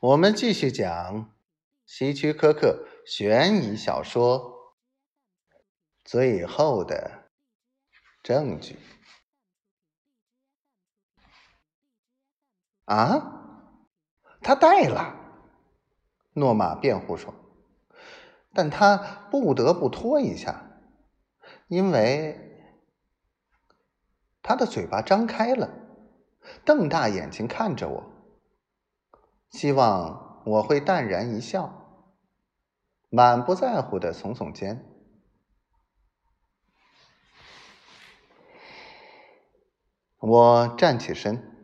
我们继续讲希区柯克悬疑小说《最后的证据》啊，他带了。诺玛辩护说：“但他不得不拖一下，因为他的嘴巴张开了，瞪大眼睛看着我。”希望我会淡然一笑，满不在乎的耸耸肩。我站起身，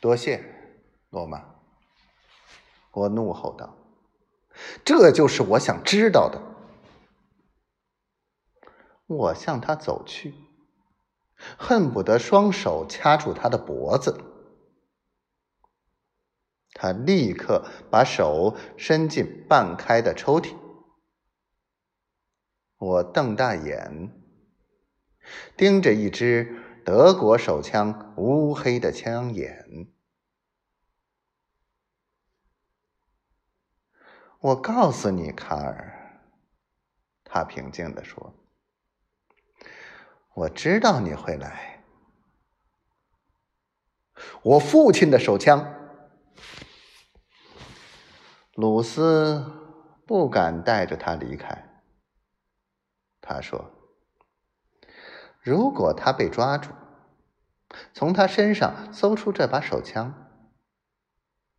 多谢，罗马。我怒吼道：“这就是我想知道的。”我向他走去，恨不得双手掐住他的脖子。他立刻把手伸进半开的抽屉。我瞪大眼，盯着一支德国手枪乌黑的枪眼。我告诉你，卡尔，他平静地说：“我知道你会来。我父亲的手枪。”鲁斯不敢带着他离开。他说：“如果他被抓住，从他身上搜出这把手枪，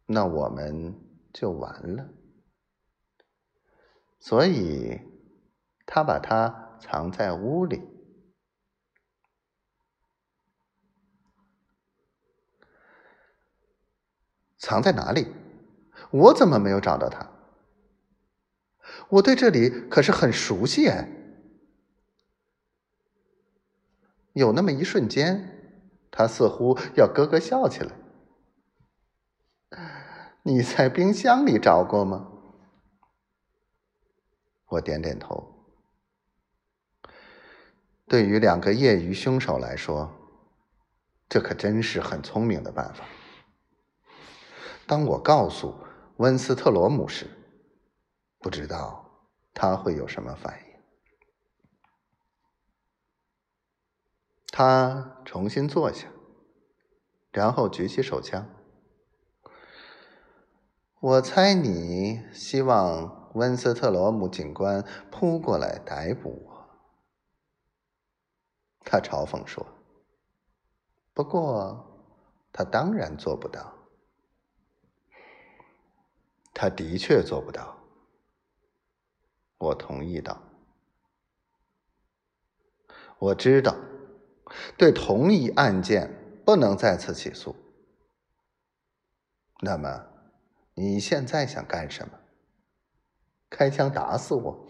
那我们就完了。所以，他把它藏在屋里。藏在哪里？”我怎么没有找到他？我对这里可是很熟悉哎。有那么一瞬间，他似乎要咯咯笑起来。你在冰箱里找过吗？我点点头。对于两个业余凶手来说，这可真是很聪明的办法。当我告诉。温斯特罗姆时，不知道他会有什么反应。他重新坐下，然后举起手枪。我猜你希望温斯特罗姆警官扑过来逮捕我，他嘲讽说。不过，他当然做不到。他的确做不到，我同意道。我知道，对同一案件不能再次起诉。那么，你现在想干什么？开枪打死我？